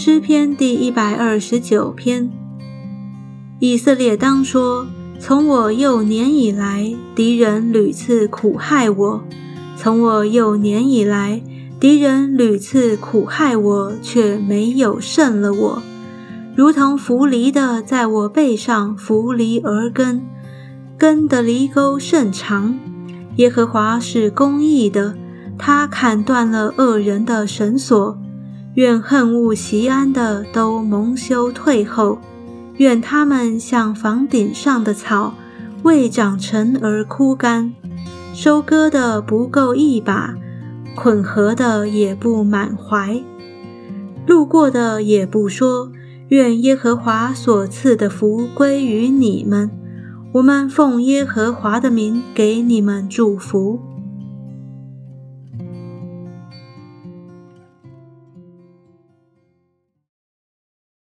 诗篇第一百二十九篇。以色列当说：从我幼年以来，敌人屡次苦害我；从我幼年以来，敌人屡次苦害我，却没有胜了我。如同扶犁的在我背上扶犁而根，根的犁沟甚长。耶和华是公义的，他砍断了恶人的绳索。愿恨恶习安的都蒙羞退后，愿他们像房顶上的草，未长成而枯干。收割的不够一把，捆禾的也不满怀，路过的也不说。愿耶和华所赐的福归于你们。我们奉耶和华的名给你们祝福。